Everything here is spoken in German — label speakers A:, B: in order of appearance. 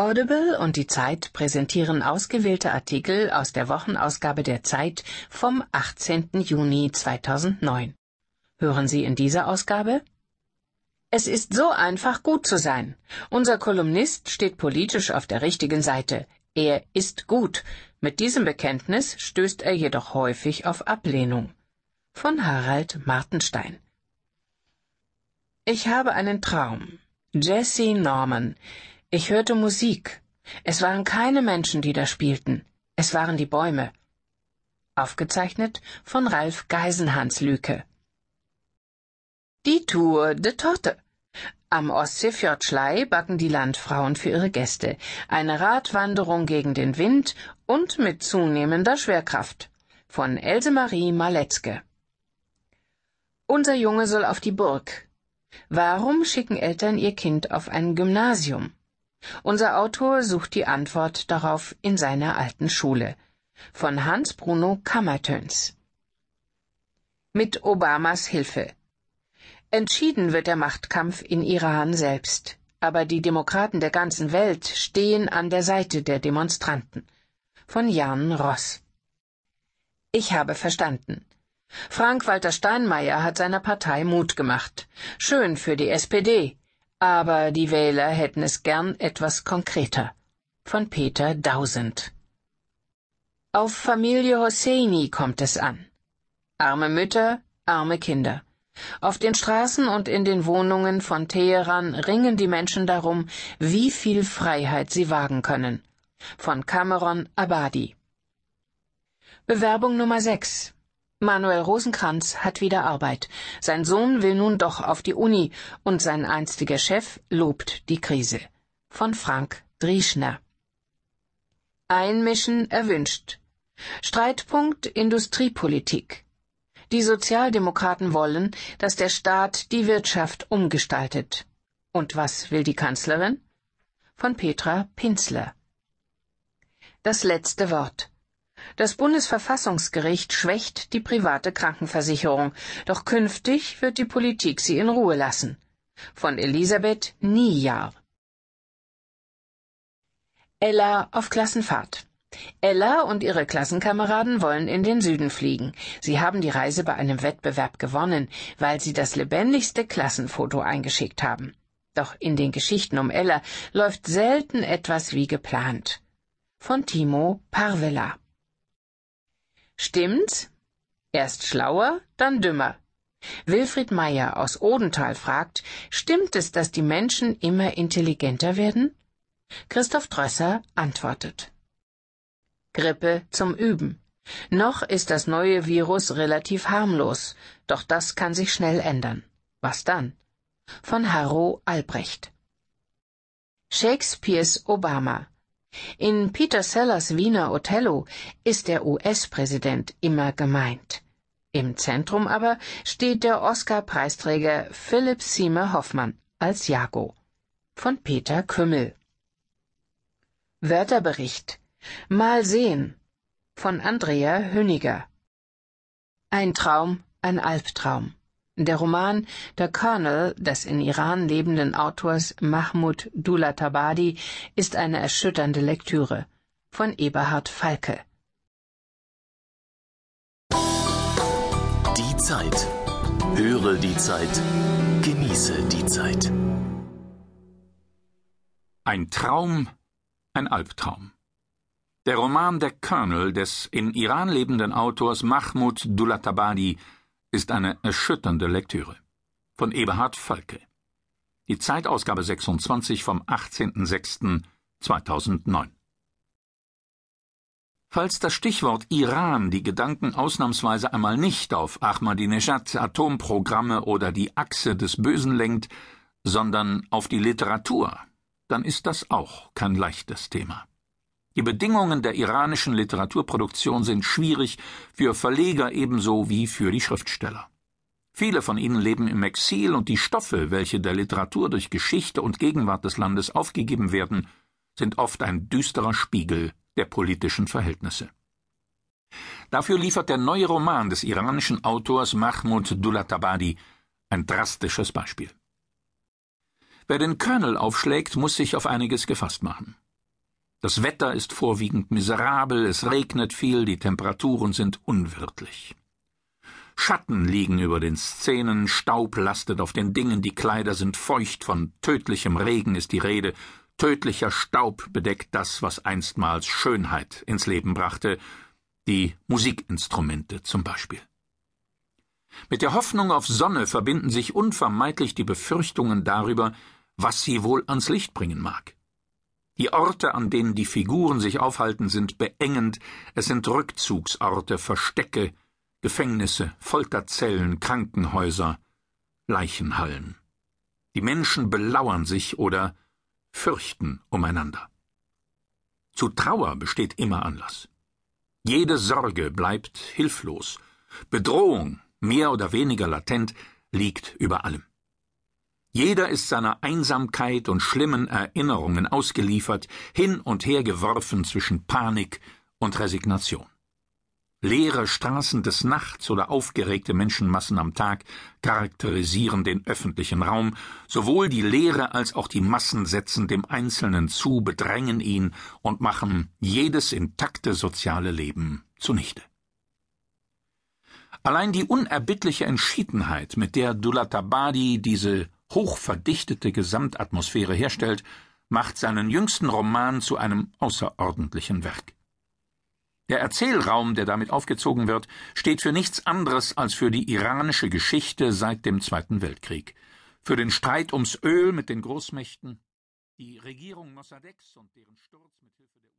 A: Audible und die Zeit präsentieren ausgewählte Artikel aus der Wochenausgabe der Zeit vom 18. Juni 2009. Hören Sie in dieser Ausgabe? Es ist so einfach, gut zu sein. Unser Kolumnist steht politisch auf der richtigen Seite. Er ist gut. Mit diesem Bekenntnis stößt er jedoch häufig auf Ablehnung. Von Harald Martenstein. Ich habe einen Traum. Jesse Norman. Ich hörte Musik. Es waren keine Menschen, die da spielten. Es waren die Bäume. Aufgezeichnet von Ralf Geisenhans Lüke. Die Tour de Torte. Am Ostseefjord backen die Landfrauen für ihre Gäste. Eine Radwanderung gegen den Wind und mit zunehmender Schwerkraft. Von Else Marie Maletzke. Unser Junge soll auf die Burg. Warum schicken Eltern ihr Kind auf ein Gymnasium? Unser Autor sucht die Antwort darauf in seiner alten Schule. Von Hans Bruno Kammertöns. Mit Obamas Hilfe. Entschieden wird der Machtkampf in Iran selbst, aber die Demokraten der ganzen Welt stehen an der Seite der Demonstranten. Von Jan Ross. Ich habe verstanden. Frank-Walter Steinmeier hat seiner Partei Mut gemacht. Schön für die SPD. Aber die Wähler hätten es gern etwas konkreter. Von Peter Dausend. Auf Familie Hosseini kommt es an. Arme Mütter, arme Kinder. Auf den Straßen und in den Wohnungen von Teheran ringen die Menschen darum, wie viel Freiheit sie wagen können. Von Cameron Abadi. Bewerbung Nummer 6. Manuel Rosenkranz hat wieder Arbeit. Sein Sohn will nun doch auf die Uni und sein einstiger Chef lobt die Krise. Von Frank Drieschner. Einmischen erwünscht. Streitpunkt Industriepolitik. Die Sozialdemokraten wollen, dass der Staat die Wirtschaft umgestaltet. Und was will die Kanzlerin? Von Petra Pinzler. Das letzte Wort. Das Bundesverfassungsgericht schwächt die private Krankenversicherung, doch künftig wird die Politik sie in Ruhe lassen. Von Elisabeth Niejahr. Ella auf Klassenfahrt. Ella und ihre Klassenkameraden wollen in den Süden fliegen. Sie haben die Reise bei einem Wettbewerb gewonnen, weil sie das lebendigste Klassenfoto eingeschickt haben. Doch in den Geschichten um Ella läuft selten etwas wie geplant. Von Timo Parvela. Stimmt's? Erst schlauer, dann dümmer. Wilfried Meyer aus Odenthal fragt, stimmt es, dass die Menschen immer intelligenter werden? Christoph Drösser antwortet. Grippe zum Üben. Noch ist das neue Virus relativ harmlos, doch das kann sich schnell ändern. Was dann? Von Harro Albrecht. Shakespeares Obama in Peter Sellers Wiener Othello ist der US-Präsident immer gemeint. Im Zentrum aber steht der Oscar-Preisträger Philip Seymour Hoffmann als Jago. Von Peter Kümmel. Wörterbericht. Mal sehen. Von Andrea Hüniger. Ein Traum, ein Albtraum. Der Roman Der Colonel des in Iran lebenden Autors Mahmoud Dulatabadi ist eine erschütternde Lektüre von Eberhard Falke.
B: Die Zeit. Höre die Zeit. Genieße die Zeit.
C: Ein Traum, ein Albtraum. Der Roman Der Colonel des in Iran lebenden Autors Mahmoud Dulatabadi ist eine erschütternde Lektüre. Von Eberhard Völke. Die Zeitausgabe 26 vom 18.06.2009. Falls das Stichwort Iran die Gedanken ausnahmsweise einmal nicht auf Ahmadinejad, Atomprogramme oder die Achse des Bösen lenkt, sondern auf die Literatur, dann ist das auch kein leichtes Thema. Die Bedingungen der iranischen Literaturproduktion sind schwierig für Verleger ebenso wie für die Schriftsteller. Viele von ihnen leben im Exil und die Stoffe, welche der Literatur durch Geschichte und Gegenwart des Landes aufgegeben werden, sind oft ein düsterer Spiegel der politischen Verhältnisse. Dafür liefert der neue Roman des iranischen Autors Mahmoud Dulatabadi ein drastisches Beispiel. Wer den Colonel aufschlägt, muss sich auf einiges gefasst machen. Das Wetter ist vorwiegend miserabel, es regnet viel, die Temperaturen sind unwirtlich. Schatten liegen über den Szenen, Staub lastet auf den Dingen, die Kleider sind feucht, von tödlichem Regen ist die Rede, tödlicher Staub bedeckt das, was einstmals Schönheit ins Leben brachte, die Musikinstrumente zum Beispiel. Mit der Hoffnung auf Sonne verbinden sich unvermeidlich die Befürchtungen darüber, was sie wohl ans Licht bringen mag. Die Orte, an denen die Figuren sich aufhalten, sind beengend, es sind Rückzugsorte, Verstecke, Gefängnisse, Folterzellen, Krankenhäuser, Leichenhallen. Die Menschen belauern sich oder fürchten umeinander. Zu Trauer besteht immer Anlass. Jede Sorge bleibt hilflos. Bedrohung, mehr oder weniger latent, liegt über allem. Jeder ist seiner Einsamkeit und schlimmen Erinnerungen ausgeliefert, hin und her geworfen zwischen Panik und Resignation. Leere Straßen des Nachts oder aufgeregte Menschenmassen am Tag charakterisieren den öffentlichen Raum, sowohl die Leere als auch die Massen setzen dem Einzelnen zu, bedrängen ihn und machen jedes intakte soziale Leben zunichte. Allein die unerbittliche Entschiedenheit, mit der Dulatabadi diese hochverdichtete Gesamtatmosphäre herstellt, macht seinen jüngsten Roman zu einem außerordentlichen Werk. Der Erzählraum, der damit aufgezogen wird, steht für nichts anderes als für die iranische Geschichte seit dem Zweiten Weltkrieg, für den Streit ums Öl mit den Großmächten, die Regierung Mossadegs und deren Sturz mit Hilfe der